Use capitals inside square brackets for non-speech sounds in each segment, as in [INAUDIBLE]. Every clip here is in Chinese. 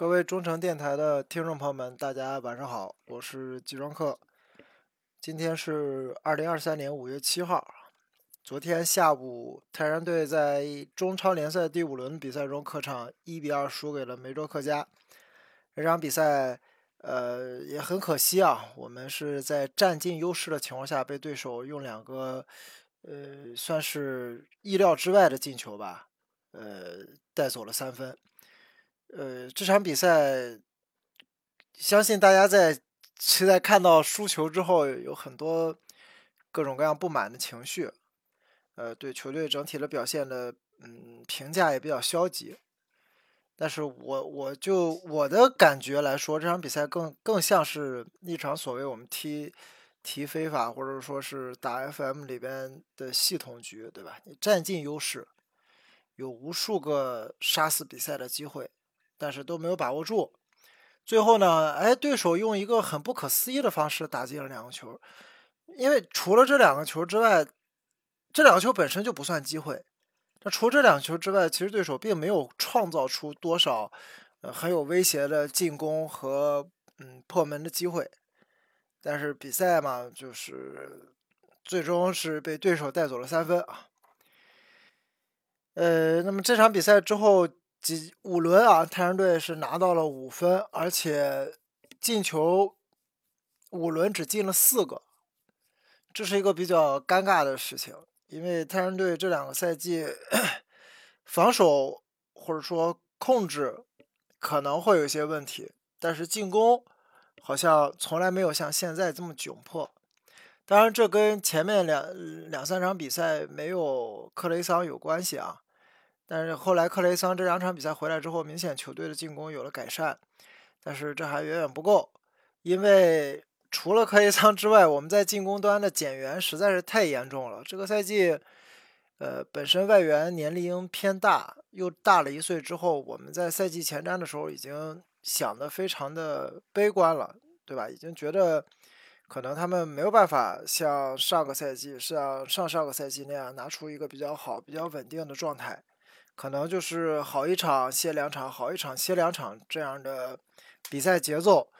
各位中诚电台的听众朋友们，大家晚上好，我是季庄客。今天是二零二三年五月七号。昨天下午，泰山队在中超联赛第五轮比赛中，客场一比二输给了梅州客家。这场比赛，呃，也很可惜啊，我们是在占尽优势的情况下，被对手用两个，呃，算是意料之外的进球吧，呃，带走了三分。呃，这场比赛，相信大家在现在看到输球之后，有很多各种各样不满的情绪。呃，对球队整体的表现的，嗯，评价也比较消极。但是我我就我的感觉来说，这场比赛更更像是一场所谓我们踢踢非法或者说是打 FM 里边的系统局，对吧？你占尽优势，有无数个杀死比赛的机会。但是都没有把握住，最后呢，哎，对手用一个很不可思议的方式打进了两个球，因为除了这两个球之外，这两个球本身就不算机会。那除这两个球之外，其实对手并没有创造出多少呃很有威胁的进攻和嗯破门的机会。但是比赛嘛，就是最终是被对手带走了三分啊。呃，那么这场比赛之后。几五轮啊，太阳队是拿到了五分，而且进球五轮只进了四个，这是一个比较尴尬的事情。因为太阳队这两个赛季 [COUGHS] 防守或者说控制可能会有一些问题，但是进攻好像从来没有像现在这么窘迫。当然，这跟前面两两三场比赛没有克雷桑有关系啊。但是后来克雷桑这两场比赛回来之后，明显球队的进攻有了改善，但是这还远远不够，因为除了克雷桑之外，我们在进攻端的减员实在是太严重了。这个赛季，呃，本身外援年龄偏大，又大了一岁之后，我们在赛季前瞻的时候已经想的非常的悲观了，对吧？已经觉得可能他们没有办法像上个赛季、像上上个赛季那样拿出一个比较好、比较稳定的状态。可能就是好一场歇两场，好一场歇两场这样的比赛节奏，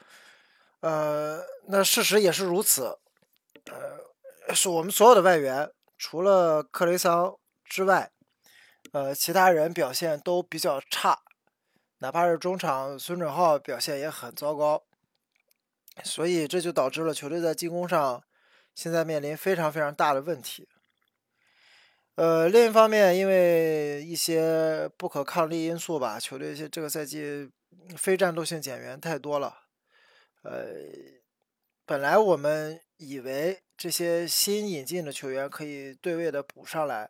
呃，那事实也是如此，呃，是我们所有的外援，除了克雷桑之外，呃，其他人表现都比较差，哪怕是中场孙准浩表现也很糟糕，所以这就导致了球队在进攻上现在面临非常非常大的问题。呃，另一方面，因为一些不可抗力因素吧，球队这个赛季非战斗性减员太多了。呃，本来我们以为这些新引进的球员可以对位的补上来，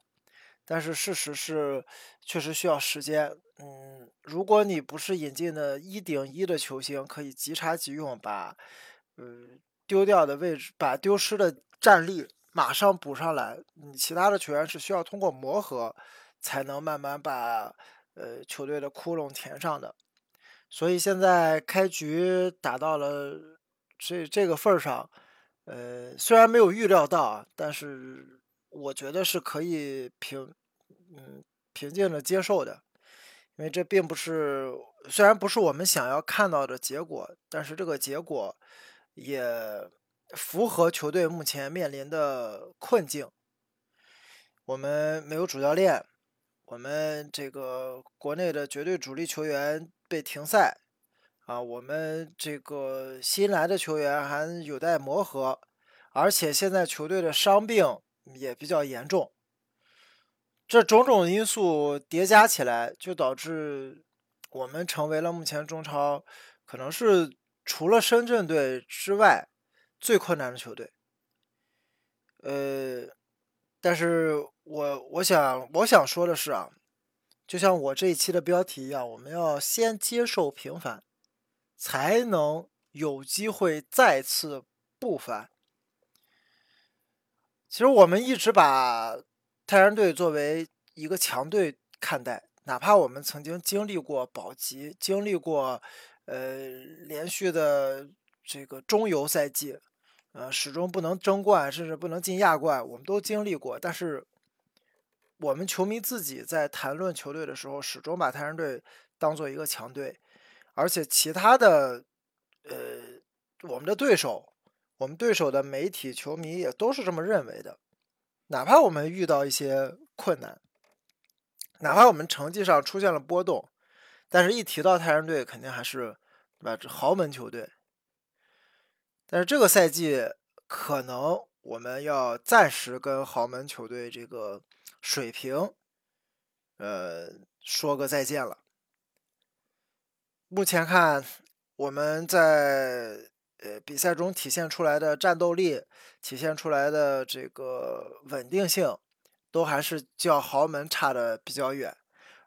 但是事实是确实需要时间。嗯，如果你不是引进的一顶一的球星，可以即插即用，把呃丢掉的位置，把丢失的战力。马上补上来，你其他的球员是需要通过磨合，才能慢慢把呃球队的窟窿填上的。所以现在开局打到了这这个份儿上，呃，虽然没有预料到，但是我觉得是可以平嗯平静的接受的，因为这并不是虽然不是我们想要看到的结果，但是这个结果也。符合球队目前面临的困境。我们没有主教练，我们这个国内的绝对主力球员被停赛，啊，我们这个新来的球员还有待磨合，而且现在球队的伤病也比较严重。这种种因素叠加起来，就导致我们成为了目前中超可能是除了深圳队之外。最困难的球队，呃，但是我我想我想说的是啊，就像我这一期的标题一样，我们要先接受平凡，才能有机会再次不凡。其实我们一直把泰山队作为一个强队看待，哪怕我们曾经经历过保级，经历过呃连续的这个中游赛季。呃，始终不能争冠，甚至不能进亚冠，我们都经历过。但是，我们球迷自己在谈论球队的时候，始终把泰山队当做一个强队，而且其他的，呃，我们的对手，我们对手的媒体、球迷也都是这么认为的。哪怕我们遇到一些困难，哪怕我们成绩上出现了波动，但是一提到泰山队，肯定还是对吧？这豪门球队。但是这个赛季可能我们要暂时跟豪门球队这个水平，呃，说个再见了。目前看，我们在呃比赛中体现出来的战斗力，体现出来的这个稳定性，都还是较豪门差的比较远。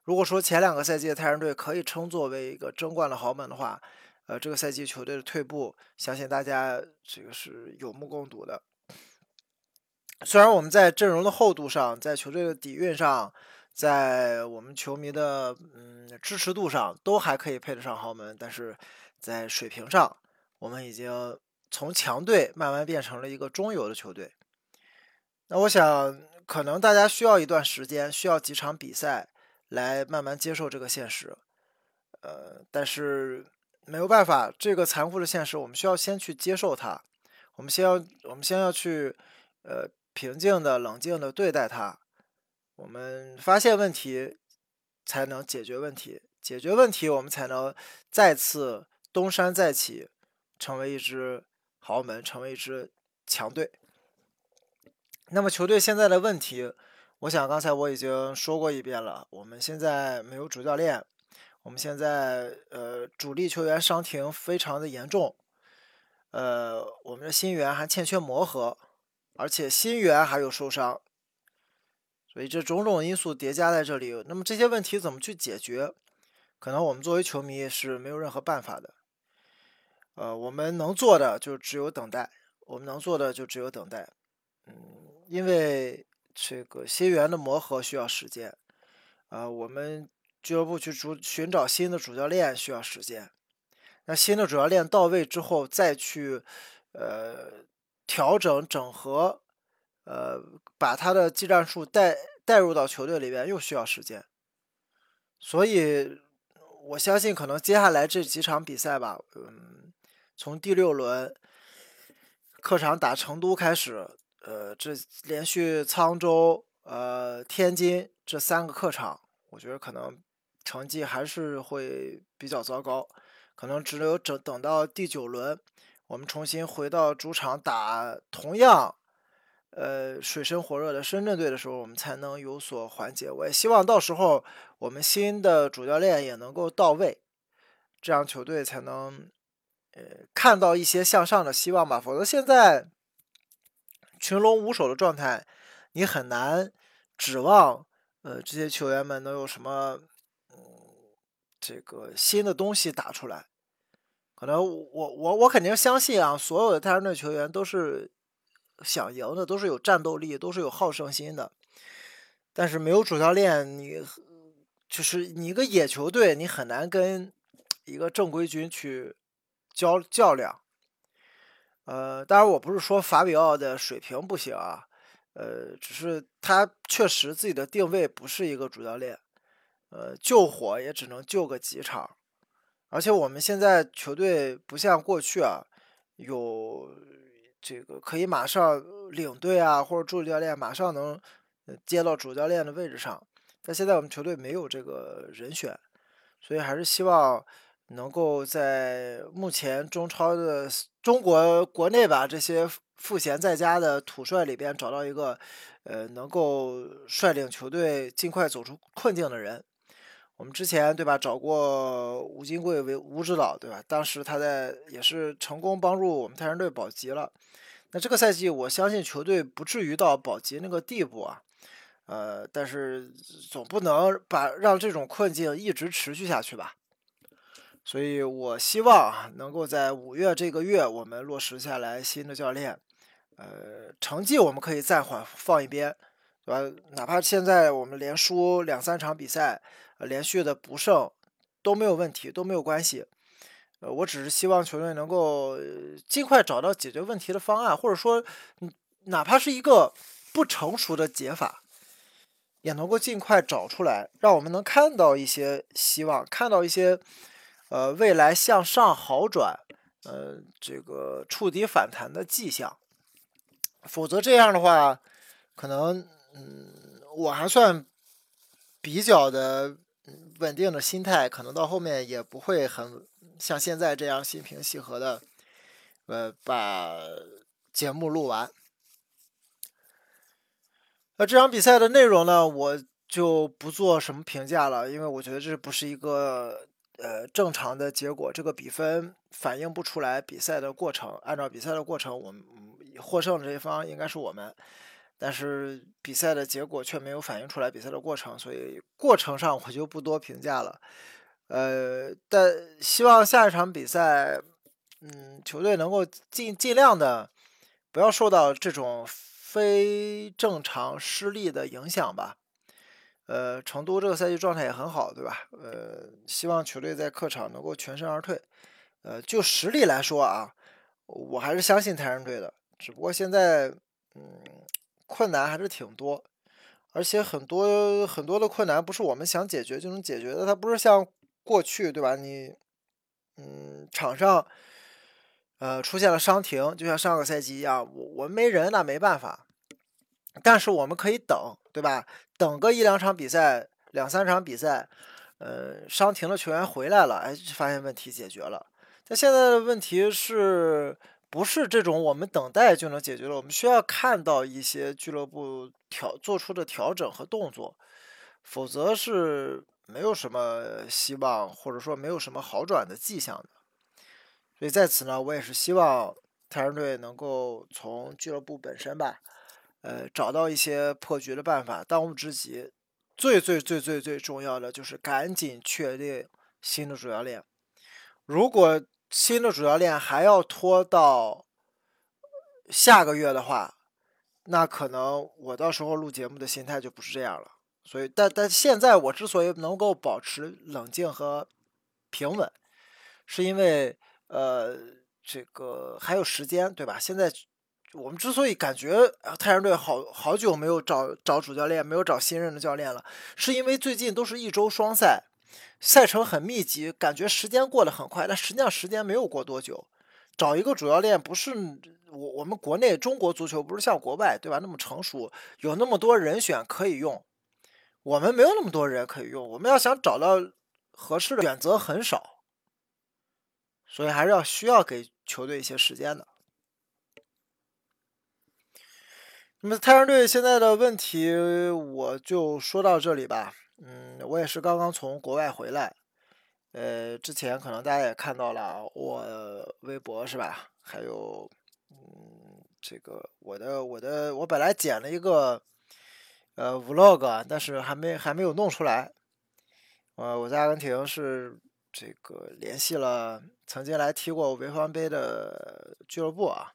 如果说前两个赛季的泰山队可以称作为一个争冠的豪门的话，呃，这个赛季球队的退步，相信大家这个是有目共睹的。虽然我们在阵容的厚度上，在球队的底蕴上，在我们球迷的嗯支持度上，都还可以配得上豪门，但是在水平上，我们已经从强队慢慢变成了一个中游的球队。那我想，可能大家需要一段时间，需要几场比赛来慢慢接受这个现实。呃，但是。没有办法，这个残酷的现实，我们需要先去接受它。我们先要，我们先要去，呃，平静的、冷静的对待它。我们发现问题，才能解决问题。解决问题，我们才能再次东山再起，成为一支豪门，成为一支强队。那么，球队现在的问题，我想刚才我已经说过一遍了。我们现在没有主教练。我们现在呃主力球员伤停非常的严重，呃我们的新援还欠缺磨合，而且新援还有受伤，所以这种种因素叠加在这里，那么这些问题怎么去解决？可能我们作为球迷是没有任何办法的，呃我们能做的就只有等待，我们能做的就只有等待，嗯，因为这个新援的磨合需要时间，啊我们。俱乐部去主寻找新的主教练需要时间，那新的主教练到位之后，再去呃调整整合，呃把他的技战术带带入到球队里边又需要时间，所以我相信可能接下来这几场比赛吧，嗯，从第六轮客场打成都开始，呃，这连续沧州、呃天津这三个客场，我觉得可能。成绩还是会比较糟糕，可能只有等等到第九轮，我们重新回到主场打同样，呃水深火热的深圳队的时候，我们才能有所缓解。我也希望到时候我们新的主教练也能够到位，这样球队才能呃看到一些向上的希望吧。否则现在群龙无首的状态，你很难指望呃这些球员们能有什么。这个新的东西打出来，可能我我我肯定相信啊，所有的泰山队球员都是想赢的，都是有战斗力，都是有好胜心的。但是没有主教练，你就是你一个野球队，你很难跟一个正规军去交较量。呃，当然我不是说法比奥的水平不行啊，呃，只是他确实自己的定位不是一个主教练。呃，救火也只能救个几场，而且我们现在球队不像过去啊，有这个可以马上领队啊，或者助理教练马上能接到主教练的位置上。但现在我们球队没有这个人选，所以还是希望能够在目前中超的中国国内吧这些赋闲在家的土帅里边找到一个呃能够率领球队尽快走出困境的人。我们之前对吧，找过吴金贵为吴指导对吧？当时他在也是成功帮助我们泰山队保级了。那这个赛季，我相信球队不至于到保级那个地步啊。呃，但是总不能把让这种困境一直持续下去吧。所以我希望能够在五月这个月，我们落实下来新的教练。呃，成绩我们可以暂缓放一边，对吧？哪怕现在我们连输两三场比赛。连续的不胜都没有问题，都没有关系。呃，我只是希望球队能够尽快找到解决问题的方案，或者说，哪怕是一个不成熟的解法，也能够尽快找出来，让我们能看到一些希望，看到一些呃，未来向上好转，呃，这个触底反弹的迹象。否则这样的话，可能，嗯，我还算比较的稳定的心态，可能到后面也不会很像现在这样心平气和的，呃，把节目录完。那这场比赛的内容呢，我就不做什么评价了，因为我觉得这不是一个呃正常的结果，这个比分反映不出来比赛的过程。按照比赛的过程，我们获胜这一方应该是我们，但是比赛的结果却没有反映出来比赛的过程，所以过程上我就不多评价了。呃，但希望下一场比赛，嗯，球队能够尽尽量的不要受到这种。非正常失利的影响吧，呃，成都这个赛季状态也很好，对吧？呃，希望球队在客场能够全身而退。呃，就实力来说啊，我还是相信泰山队的，只不过现在，嗯，困难还是挺多，而且很多很多的困难不是我们想解决就能解决的，它不是像过去，对吧？你，嗯，场上。呃，出现了伤停，就像上个赛季一样，我我们没人那没办法，但是我们可以等，对吧？等个一两场比赛，两三场比赛，呃，伤停的球员回来了，哎，发现问题解决了。但现在的问题是不是这种我们等待就能解决了？我们需要看到一些俱乐部调做出的调整和动作，否则是没有什么希望，或者说没有什么好转的迹象的。所以在此呢，我也是希望泰山队能够从俱乐部本身吧，呃，找到一些破局的办法。当务之急，最最最最最重要的就是赶紧确定新的主教练。如果新的主教练还要拖到下个月的话，那可能我到时候录节目的心态就不是这样了。所以，但但现在我之所以能够保持冷静和平稳，是因为。呃，这个还有时间，对吧？现在我们之所以感觉太阳队好好久没有找找主教练，没有找新任的教练了，是因为最近都是一周双赛，赛程很密集，感觉时间过得很快。但实际上时间没有过多久，找一个主教练不是我我们国内中国足球不是像国外对吧那么成熟，有那么多人选可以用，我们没有那么多人可以用，我们要想找到合适的选择很少。所以还是要需要给球队一些时间的。那么太阳队现在的问题，我就说到这里吧。嗯，我也是刚刚从国外回来，呃，之前可能大家也看到了我微博是吧？还有，嗯，这个我的我的我本来剪了一个呃 vlog，但是还没还没有弄出来。呃，我在阿根廷是。这个联系了曾经来踢过潍坊杯的俱乐部啊，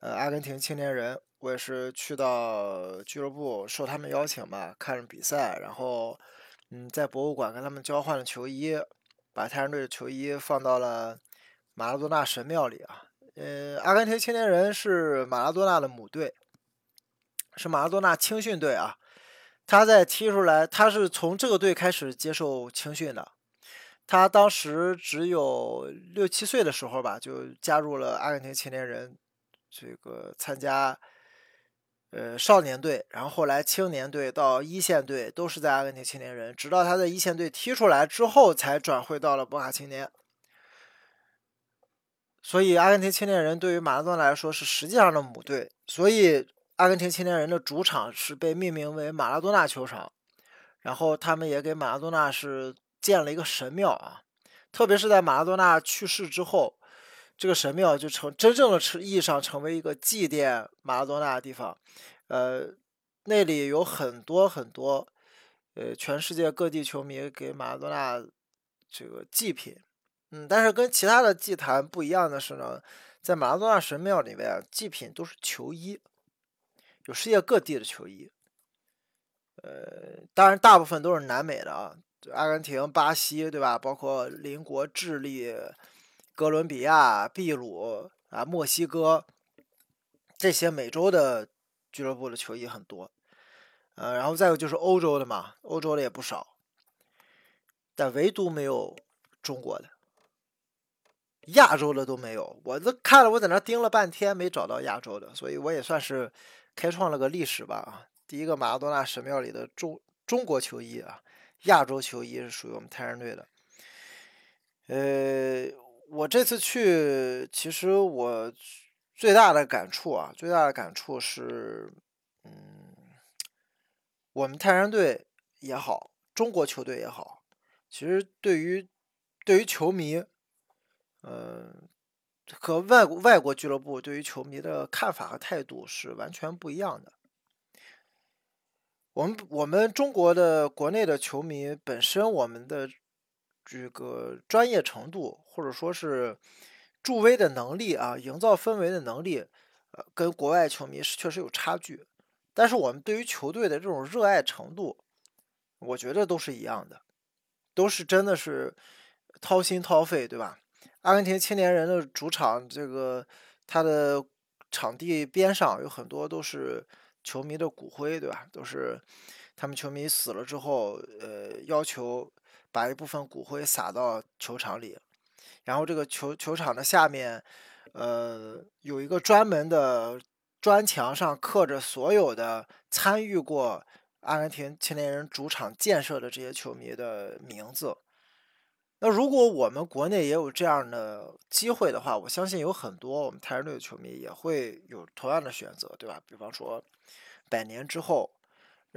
呃，阿根廷青年人，我也是去到俱乐部受他们邀请吧，看着比赛，然后嗯，在博物馆跟他们交换了球衣，把泰山队的球衣放到了马拉多纳神庙里啊。呃，阿根廷青年人是马拉多纳的母队，是马拉多纳青训队啊。他在踢出来，他是从这个队开始接受青训的。他当时只有六七岁的时候吧，就加入了阿根廷青年人，这个参加呃少年队，然后后来青年队到一线队都是在阿根廷青年人，直到他在一线队踢出来之后，才转会到了博卡青年。所以阿根廷青年人对于马拉多纳来说是实际上的母队，所以阿根廷青年人的主场是被命名为马拉多纳球场，然后他们也给马拉多纳是。建了一个神庙啊，特别是在马拉多纳去世之后，这个神庙就成真正的意义上成为一个祭奠马拉多纳的地方。呃，那里有很多很多，呃，全世界各地球迷给马拉多纳这个祭品。嗯，但是跟其他的祭坛不一样的是呢，在马拉多纳神庙里面，祭品都是球衣，有世界各地的球衣。呃，当然大部分都是南美的啊。阿根廷、巴西，对吧？包括邻国智利、哥伦比亚、秘鲁啊、墨西哥这些美洲的俱乐部的球衣很多，呃，然后再有就是欧洲的嘛，欧洲的也不少，但唯独没有中国的，亚洲的都没有。我都看了，我在那盯了半天，没找到亚洲的，所以我也算是开创了个历史吧啊！第一个马拉多纳神庙里的中中国球衣啊，亚洲球衣是属于我们泰山队的。呃，我这次去，其实我最大的感触啊，最大的感触是，嗯，我们泰山队也好，中国球队也好，其实对于对于球迷，嗯，和外国外国俱乐部对于球迷的看法和态度是完全不一样的。我们我们中国的国内的球迷本身，我们的这个专业程度，或者说是助威的能力啊，营造氛围的能力，呃，跟国外球迷是确实有差距。但是我们对于球队的这种热爱程度，我觉得都是一样的，都是真的是掏心掏肺，对吧？阿根廷青年人的主场，这个他的场地边上有很多都是。球迷的骨灰，对吧？都是他们球迷死了之后，呃，要求把一部分骨灰撒到球场里，然后这个球球场的下面，呃，有一个专门的砖墙上刻着所有的参与过阿根廷青年人主场建设的这些球迷的名字。那如果我们国内也有这样的机会的话，我相信有很多我们泰山队的球迷也会有同样的选择，对吧？比方说，百年之后，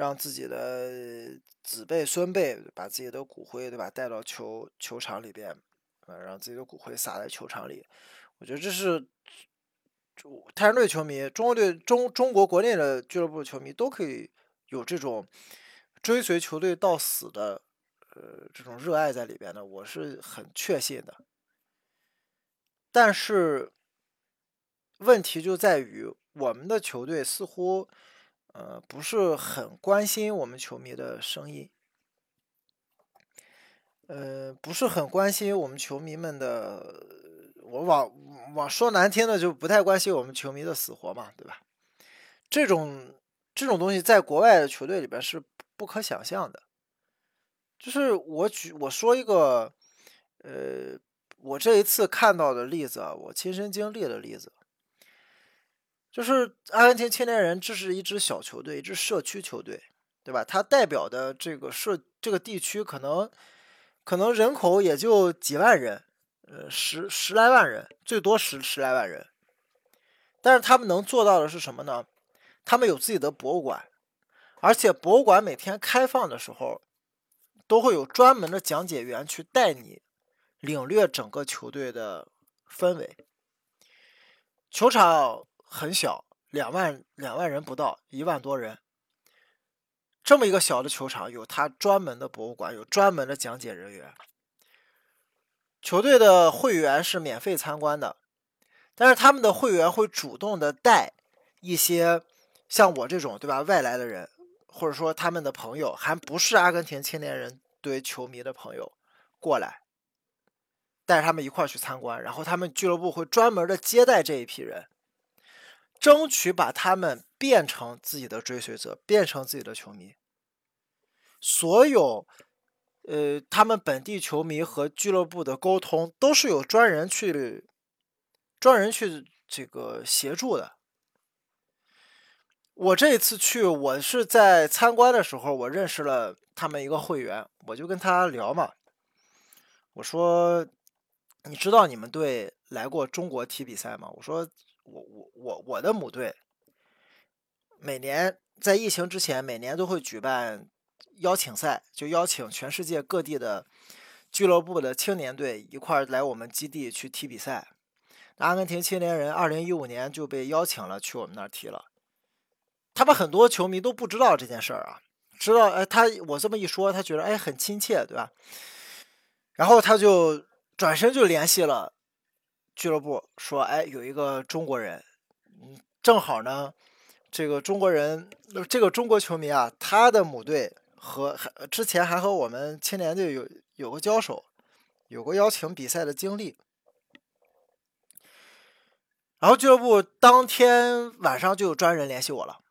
让自己的子辈孙辈把自己的骨灰，对吧，带到球球场里边，呃，让自己的骨灰撒在球场里。我觉得这是泰山队球迷、中国队、中中国国内的俱乐部球迷都可以有这种追随球队到死的。呃，这种热爱在里边的，我是很确信的。但是问题就在于，我们的球队似乎呃不是很关心我们球迷的声音，呃，不是很关心我们球迷们的。我往往说难听的，就不太关心我们球迷的死活嘛，对吧？这种这种东西在国外的球队里边是不可想象的。就是我举我说一个，呃，我这一次看到的例子啊，我亲身经历的例子，就是阿根廷青年人，这是一支小球队，一支社区球队，对吧？它代表的这个社这个地区可能可能人口也就几万人，呃，十十来万人，最多十十来万人，但是他们能做到的是什么呢？他们有自己的博物馆，而且博物馆每天开放的时候。都会有专门的讲解员去带你领略整个球队的氛围。球场很小，两万两万人不到，一万多人。这么一个小的球场，有他专门的博物馆，有专门的讲解人员。球队的会员是免费参观的，但是他们的会员会主动的带一些像我这种对吧外来的人。或者说他们的朋友还不是阿根廷青年人队球迷的朋友过来，带着他们一块儿去参观，然后他们俱乐部会专门的接待这一批人，争取把他们变成自己的追随者，变成自己的球迷。所有，呃，他们本地球迷和俱乐部的沟通都是有专人去，专人去这个协助的。我这一次去，我是在参观的时候，我认识了他们一个会员，我就跟他聊嘛。我说：“你知道你们队来过中国踢比赛吗？”我说：“我我我我的母队每年在疫情之前，每年都会举办邀请赛，就邀请全世界各地的俱乐部的青年队一块来我们基地去踢比赛。阿根廷青年人二零一五年就被邀请了去我们那儿踢了。”他们很多球迷都不知道这件事儿啊，知道哎，他我这么一说，他觉得哎很亲切，对吧？然后他就转身就联系了俱乐部，说哎有一个中国人，嗯，正好呢，这个中国人，这个中国球迷啊，他的母队和之前还和我们青年队有有过交手，有过邀请比赛的经历。然后俱乐部当天晚上就有专人联系我了。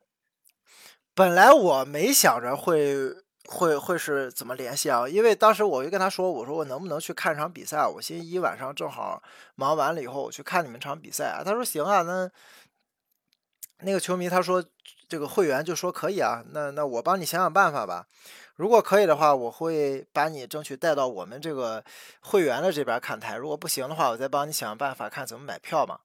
本来我没想着会会会是怎么联系啊？因为当时我就跟他说，我说我能不能去看场比赛？我星期一晚上正好忙完了以后，我去看你们场比赛啊。他说行啊，那那个球迷他说这个会员就说可以啊，那那我帮你想想办法吧。如果可以的话，我会把你争取带到我们这个会员的这边看台。如果不行的话，我再帮你想想办法，看怎么买票嘛。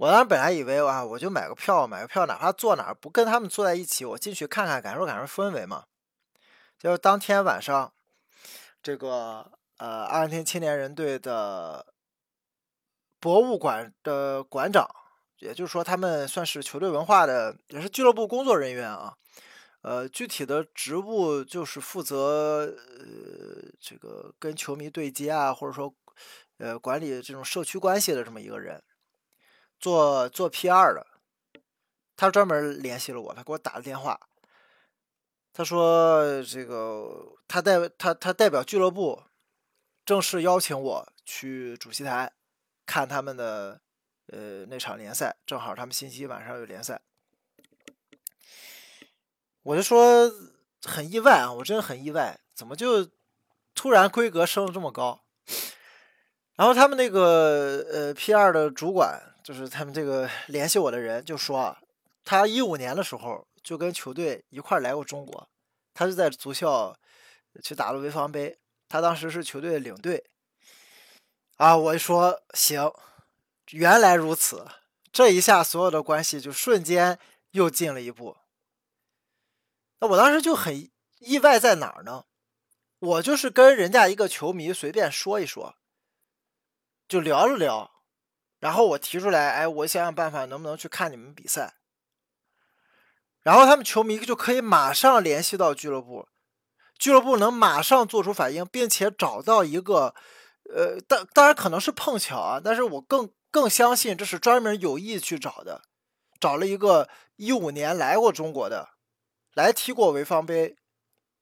我当时本来以为啊，我就买个票，买个票，哪怕坐哪儿不跟他们坐在一起，我进去看看，感受感受氛围嘛。就是当天晚上，这个呃，阿根廷青年人队的博物馆的馆长，也就是说，他们算是球队文化的，也是俱乐部工作人员啊。呃，具体的职务就是负责呃，这个跟球迷对接啊，或者说呃，管理这种社区关系的这么一个人。做做 P.R. 的，他专门联系了我，他给我打了电话。他说：“这个他代他他代表俱乐部，正式邀请我去主席台看他们的呃那场联赛，正好他们星期一晚上有联赛。”我就说很意外啊，我真的很意外，怎么就突然规格升的这么高？[LAUGHS] 然后他们那个呃 P.R. 的主管。就是他们这个联系我的人就说，他一五年的时候就跟球队一块来过中国，他是在足校去打了潍坊杯，他当时是球队的领队。啊，我说行，原来如此，这一下所有的关系就瞬间又进了一步。那我当时就很意外在哪儿呢？我就是跟人家一个球迷随便说一说，就聊了聊。然后我提出来，哎，我想想办法，能不能去看你们比赛？然后他们球迷就可以马上联系到俱乐部，俱乐部能马上做出反应，并且找到一个，呃，当当然可能是碰巧啊，但是我更更相信这是专门有意去找的，找了一个一五年来过中国的，来踢过潍坊杯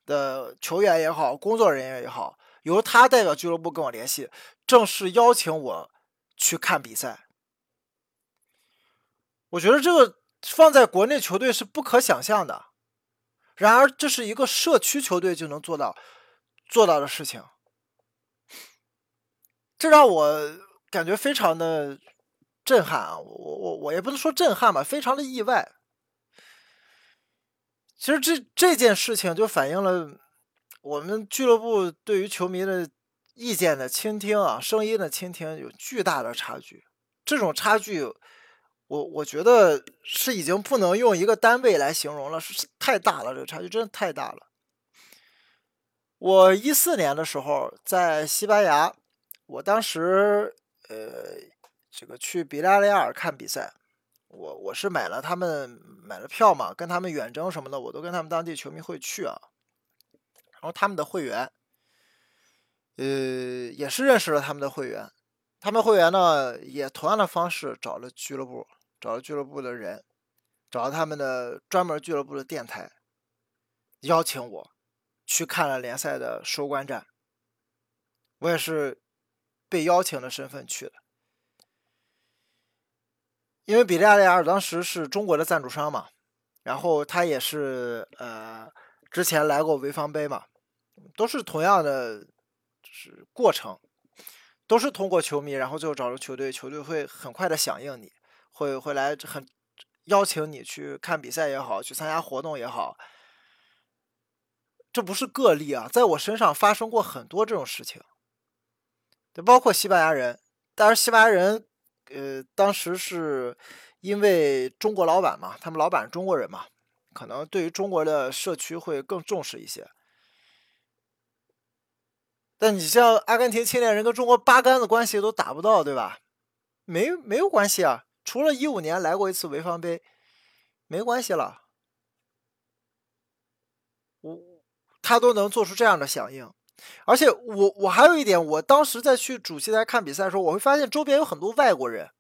的球员也好，工作人员也好，由他代表俱乐部跟我联系，正式邀请我。去看比赛，我觉得这个放在国内球队是不可想象的。然而，这是一个社区球队就能做到做到的事情，这让我感觉非常的震撼啊！我我我也不能说震撼吧，非常的意外。其实这这件事情就反映了我们俱乐部对于球迷的。意见的倾听啊，声音的倾听有巨大的差距。这种差距，我我觉得是已经不能用一个单位来形容了，是太大了。这个差距真的太大了。我一四年的时候在西班牙，我当时呃这个去比利亚尔看比赛，我我是买了他们买了票嘛，跟他们远征什么的，我都跟他们当地球迷会去啊。然后他们的会员。呃，也是认识了他们的会员，他们会员呢也同样的方式找了俱乐部，找了俱乐部的人，找了他们的专门俱乐部的电台，邀请我去看了联赛的收官战。我也是被邀请的身份去的，因为比利亚雷尔当时是中国的赞助商嘛，然后他也是呃之前来过潍坊杯嘛，都是同样的。是过程，都是通过球迷，然后最后找到球队，球队会很快的响应你，会会来很邀请你去看比赛也好，去参加活动也好，这不是个例啊，在我身上发生过很多这种事情，就包括西班牙人，但是西班牙人，呃，当时是因为中国老板嘛，他们老板是中国人嘛，可能对于中国的社区会更重视一些。但你像阿根廷青年人跟中国八竿子关系都打不到，对吧？没没有关系啊，除了一五年来过一次潍坊杯，没关系了。我他都能做出这样的响应，而且我我还有一点，我当时在去主席台看比赛的时候，我会发现周边有很多外国人，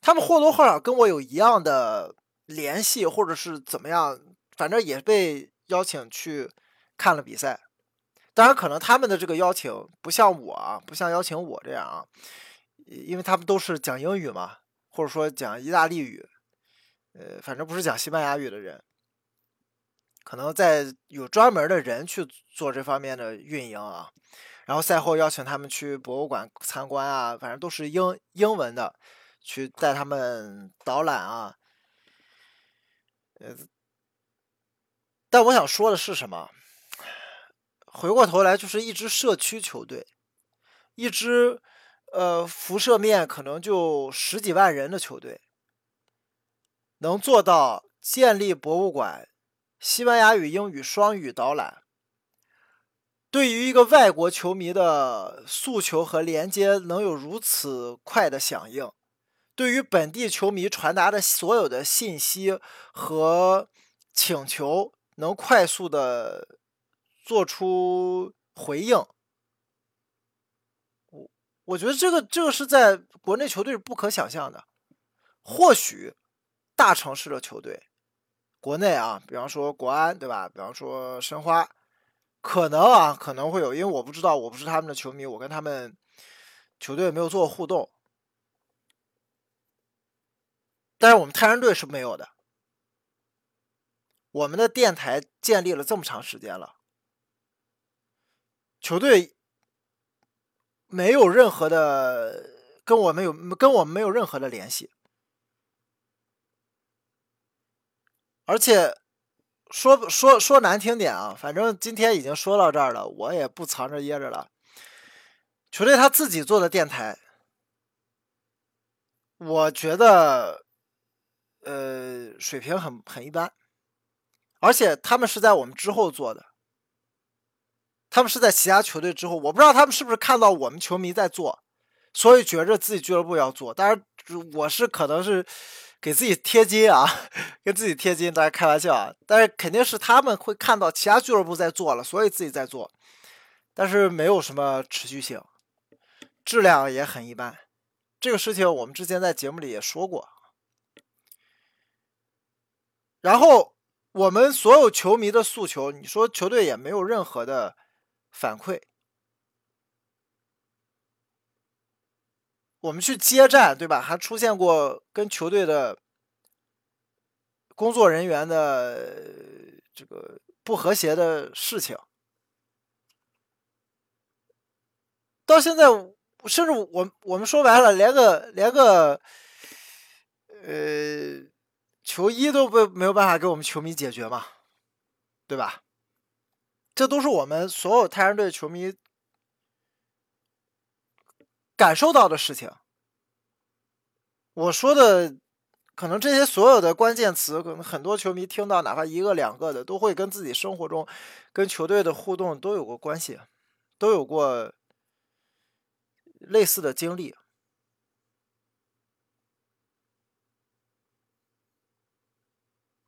他们或多或少跟我有一样的联系，或者是怎么样，反正也被邀请去看了比赛。当然，可能他们的这个邀请不像我啊，不像邀请我这样啊，因为他们都是讲英语嘛，或者说讲意大利语，呃，反正不是讲西班牙语的人。可能在有专门的人去做这方面的运营啊。然后赛后邀请他们去博物馆参观啊，反正都是英英文的，去带他们导览啊。呃，但我想说的是什么？回过头来，就是一支社区球队，一支呃辐射面可能就十几万人的球队，能做到建立博物馆、西班牙语、英语双语导览，对于一个外国球迷的诉求和连接，能有如此快的响应。对于本地球迷传达的所有的信息和请求，能快速的做出回应，我我觉得这个这个是在国内球队是不可想象的。或许大城市的球队，国内啊，比方说国安，对吧？比方说申花，可能啊可能会有，因为我不知道，我不是他们的球迷，我跟他们球队没有做互动。但是我们泰山队是没有的，我们的电台建立了这么长时间了，球队没有任何的跟我们有跟我们没有任何的联系，而且说说说难听点啊，反正今天已经说到这儿了，我也不藏着掖着了，球队他自己做的电台，我觉得。呃，水平很很一般，而且他们是在我们之后做的，他们是在其他球队之后，我不知道他们是不是看到我们球迷在做，所以觉着自己俱乐部要做。当然，我是可能是给自己贴金啊，[LAUGHS] 跟自己贴金，大家开玩笑啊。但是肯定是他们会看到其他俱乐部在做了，所以自己在做，但是没有什么持续性，质量也很一般。这个事情我们之前在节目里也说过。然后我们所有球迷的诉求，你说球队也没有任何的反馈。我们去接站，对吧？还出现过跟球队的工作人员的这个不和谐的事情。到现在，甚至我我们说白了，连个连个呃。球衣都不没有办法给我们球迷解决嘛，对吧？这都是我们所有泰山队球迷感受到的事情。我说的可能这些所有的关键词，可能很多球迷听到，哪怕一个两个的，都会跟自己生活中跟球队的互动都有过关系，都有过类似的经历。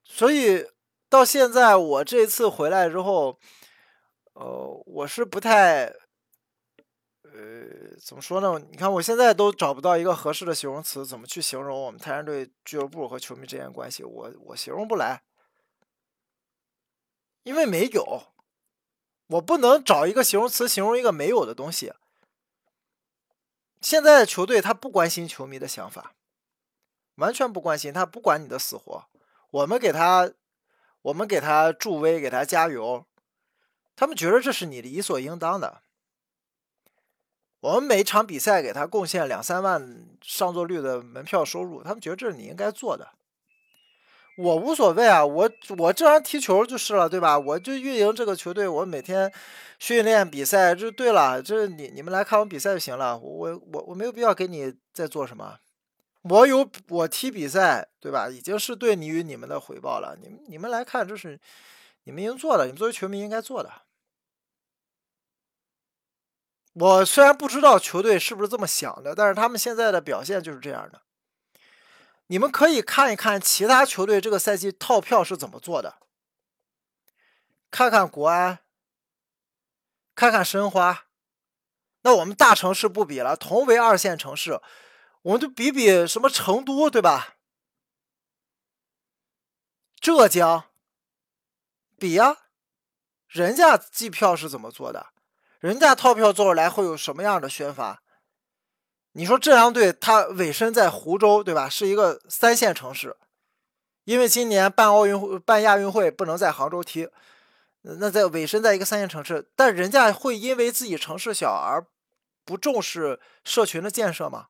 所以到现在，我这次回来之后，呃，我是不太，呃，怎么说呢？你看，我现在都找不到一个合适的形容词，怎么去形容我们泰山队俱乐部和球迷之间关系？我我形容不来，因为没有，我不能找一个形容词形容一个没有的东西。现在的球队他不关心球迷的想法，完全不关心，他不管你的死活。我们给他，我们给他助威，给他加油，他们觉得这是你理所应当的。我们每场比赛给他贡献两三万上座率的门票收入，他们觉得这是你应该做的。我无所谓啊，我我正常踢球就是了，对吧？我就运营这个球队，我每天训练比赛就对了，这你你们来看我比赛就行了。我我我没有必要给你再做什么。我有我踢比赛，对吧？已经是对你与你们的回报了。你们你们来看，这是你们应做的，你们作为球迷应该做的。我虽然不知道球队是不是这么想的，但是他们现在的表现就是这样的。你们可以看一看其他球队这个赛季套票是怎么做的，看看国安，看看申花。那我们大城市不比了，同为二线城市。我们就比比什么成都，对吧？浙江，比呀，人家计票是怎么做的？人家套票做出来会有什么样的宣发？你说浙江队他委身在湖州，对吧？是一个三线城市，因为今年办奥运会、办亚运会不能在杭州踢，那在尾身在一个三线城市，但人家会因为自己城市小而不重视社群的建设吗？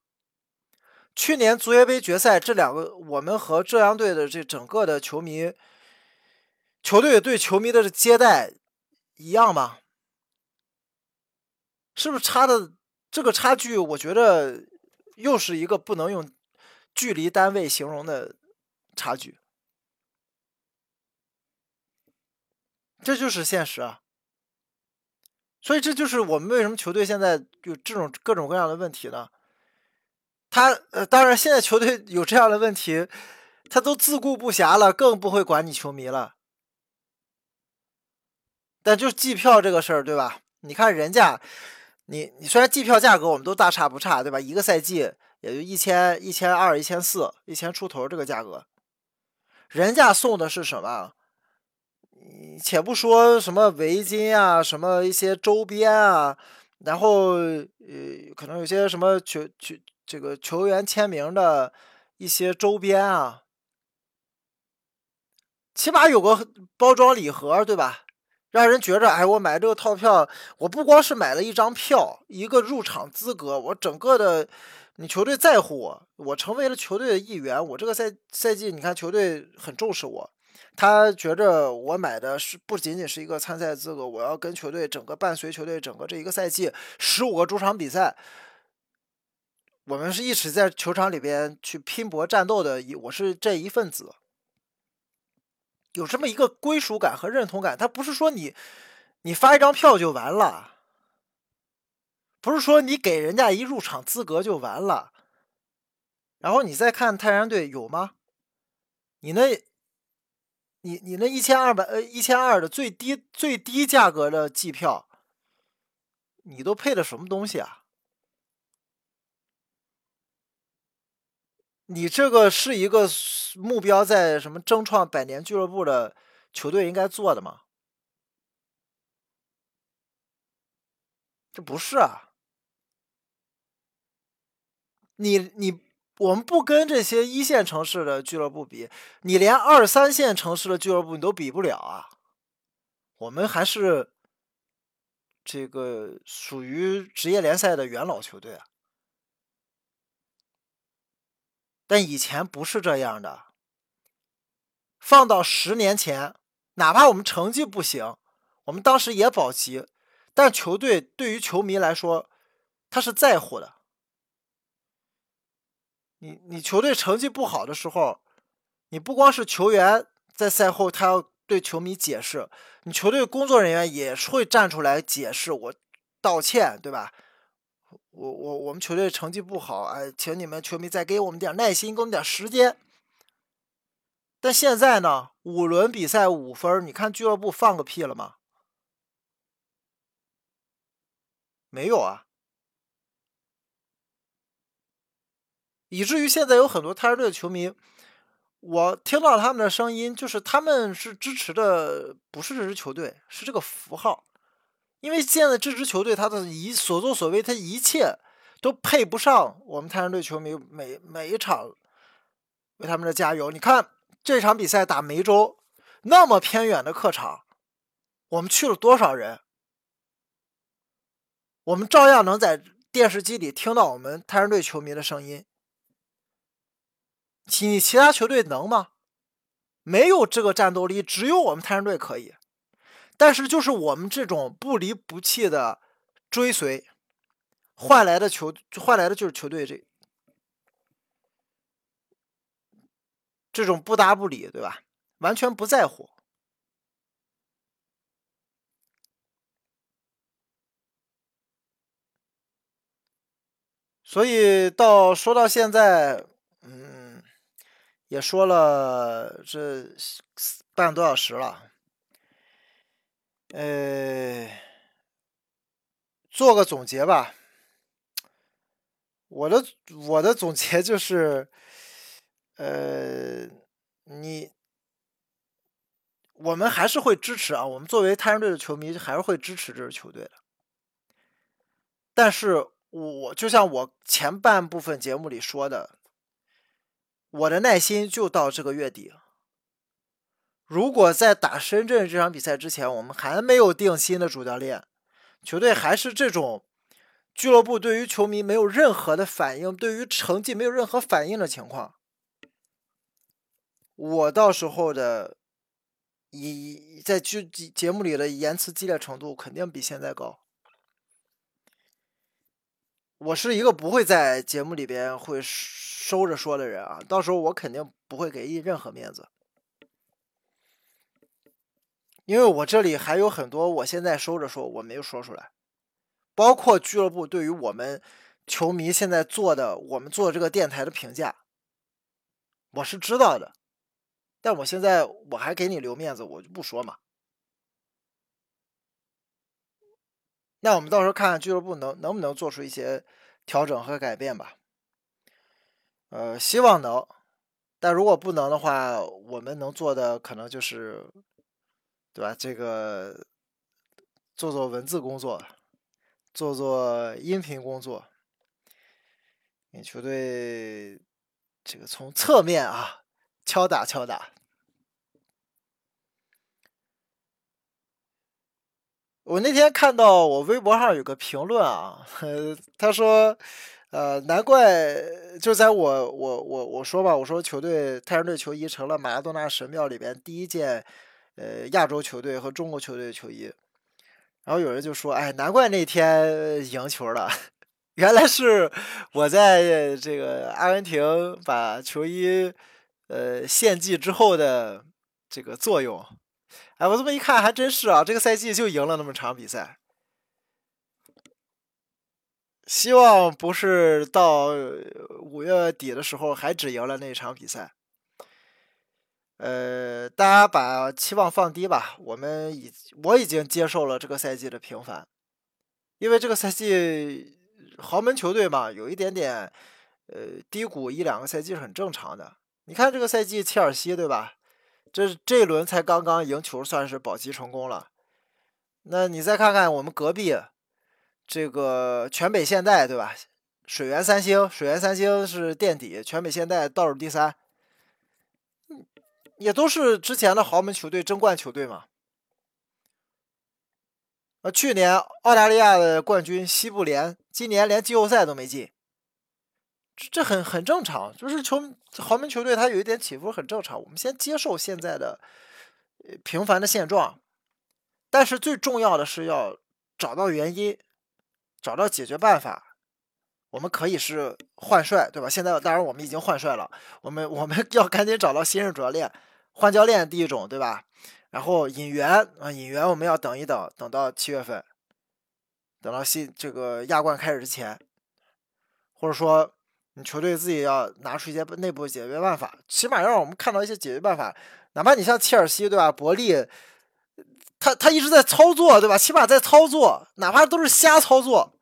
去年足协杯决赛，这两个我们和浙江队的这整个的球迷、球队对球迷的接待一样吗？是不是差的这个差距？我觉得又是一个不能用距离单位形容的差距，这就是现实啊。所以这就是我们为什么球队现在有这种各种各样的问题呢？他呃，当然现在球队有这样的问题，他都自顾不暇了，更不会管你球迷了。但就计票这个事儿，对吧？你看人家，你你虽然季票价格我们都大差不差，对吧？一个赛季也就一千一千二、一千四、一千出头这个价格，人家送的是什么？且不说什么围巾啊，什么一些周边啊，然后呃，可能有些什么球球这个球员签名的一些周边啊，起码有个包装礼盒，对吧？让人觉着，哎，我买这个套票，我不光是买了一张票，一个入场资格，我整个的，你球队在乎我，我成为了球队的一员，我这个赛赛季，你看球队很重视我。他觉着我买的是不仅仅是一个参赛资格，我要跟球队整个伴随球队整个这一个赛季十五个主场比赛，我们是一直在球场里边去拼搏战斗的，一我是这一份子，有这么一个归属感和认同感。他不是说你你发一张票就完了，不是说你给人家一入场资格就完了，然后你再看泰山队有吗？你那。你你那一千二百呃一千二的最低最低价格的季票，你都配的什么东西啊？你这个是一个目标在什么争创百年俱乐部的球队应该做的吗？这不是啊，你你。我们不跟这些一线城市的俱乐部比，你连二三线城市的俱乐部你都比不了啊！我们还是这个属于职业联赛的元老球队啊。但以前不是这样的，放到十年前，哪怕我们成绩不行，我们当时也保级，但球队对于球迷来说，他是在乎的。你你球队成绩不好的时候，你不光是球员在赛后他要对球迷解释，你球队工作人员也会站出来解释，我道歉，对吧？我我我们球队成绩不好，哎，请你们球迷再给我们点耐心，给我们点时间。但现在呢，五轮比赛五分，你看俱乐部放个屁了吗？没有啊。以至于现在有很多泰山队的球迷，我听到他们的声音，就是他们是支持的不是这支球队，是这个符号。因为现在这支球队他的一所作所为，他一切都配不上我们泰山队球迷每每一场为他们的加油。你看这场比赛打梅州那么偏远的客场，我们去了多少人？我们照样能在电视机里听到我们泰山队球迷的声音。其其他球队能吗？没有这个战斗力，只有我们泰山队可以。但是就是我们这种不离不弃的追随，换来的球换来的就是球队这这种不搭不理，对吧？完全不在乎。所以到说到现在，嗯。也说了这半个多小时了，呃，做个总结吧。我的我的总结就是，呃，你我们还是会支持啊，我们作为泰山队的球迷还是会支持这支球队的。但是我就像我前半部分节目里说的。我的耐心就到这个月底，如果在打深圳这场比赛之前，我们还没有定新的主教练，球队还是这种俱乐部对于球迷没有任何的反应，对于成绩没有任何反应的情况，我到时候的以在剧节目里的言辞激烈程度肯定比现在高。我是一个不会在节目里边会收着说的人啊，到时候我肯定不会给任何面子，因为我这里还有很多我现在收着说我没有说出来，包括俱乐部对于我们球迷现在做的我们做这个电台的评价，我是知道的，但我现在我还给你留面子，我就不说嘛。那我们到时候看看俱乐部能能不能做出一些调整和改变吧。呃，希望能，但如果不能的话，我们能做的可能就是，对吧？这个做做文字工作，做做音频工作，给球队这个从侧面啊敲打敲打。我那天看到我微博上有个评论啊，[LAUGHS] 他说，呃，难怪就在我我我我说吧，我说球队太阳队球衣成了马拉多纳神庙里边第一件，呃，亚洲球队和中国球队的球衣，然后有人就说，哎，难怪那天赢球了，[LAUGHS] 原来是我在这个阿根廷把球衣，呃，献祭之后的这个作用。哎，我这么一看，还真是啊！这个赛季就赢了那么场比赛，希望不是到五月底的时候还只赢了那一场比赛。呃，大家把期望放低吧。我们已我已经接受了这个赛季的平凡，因为这个赛季豪门球队嘛，有一点点呃低谷一两个赛季是很正常的。你看这个赛季切尔西，对吧？这这一轮才刚刚赢球，算是保级成功了。那你再看看我们隔壁这个全北现代，对吧？水源三星，水源三星是垫底，全北现代倒数第三，也都是之前的豪门球队、争冠球队嘛。啊，去年澳大利亚的冠军西部联，今年连季后赛都没进。这这很很正常，就是球豪门球队它有一点起伏很正常。我们先接受现在的平凡的现状，但是最重要的是要找到原因，找到解决办法。我们可以是换帅，对吧？现在当然我们已经换帅了，我们我们要赶紧找到新任主教练，换教练第一种，对吧？然后引援啊，引援我们要等一等，等到七月份，等到新这个亚冠开始之前，或者说。你球队自己要拿出一些内部解决办法，起码让我们看到一些解决办法。哪怕你像切尔西，对吧？伯利，他他一直在操作，对吧？起码在操作，哪怕都是瞎操作，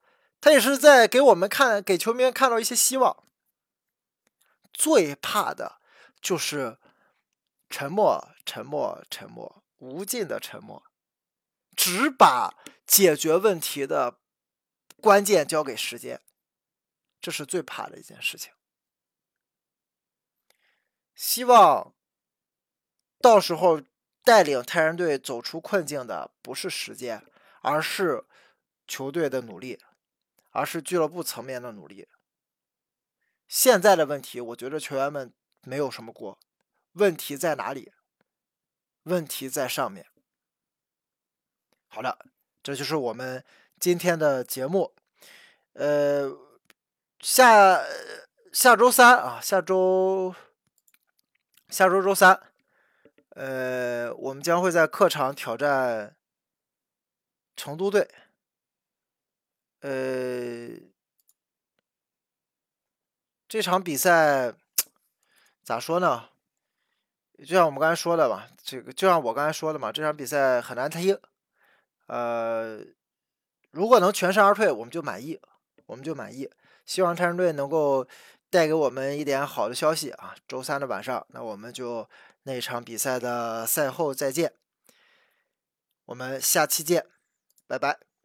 他也是在给我们看，给球迷看到一些希望。最怕的就是沉默，沉默，沉默，无尽的沉默，只把解决问题的关键交给时间。这是最怕的一件事情。希望到时候带领太阳队走出困境的不是时间，而是球队的努力，而是俱乐部层面的努力。现在的问题，我觉得球员们没有什么锅，问题在哪里？问题在上面。好的，这就是我们今天的节目，呃。下下周三啊，下周下周周三，呃，我们将会在客场挑战成都队。呃，这场比赛咋说呢？就像我们刚才说的吧，这个就像我刚才说的嘛，这场比赛很难踢。呃，如果能全身而退，我们就满意，我们就满意。希望泰山队能够带给我们一点好的消息啊！周三的晚上，那我们就那场比赛的赛后再见，我们下期见，拜拜。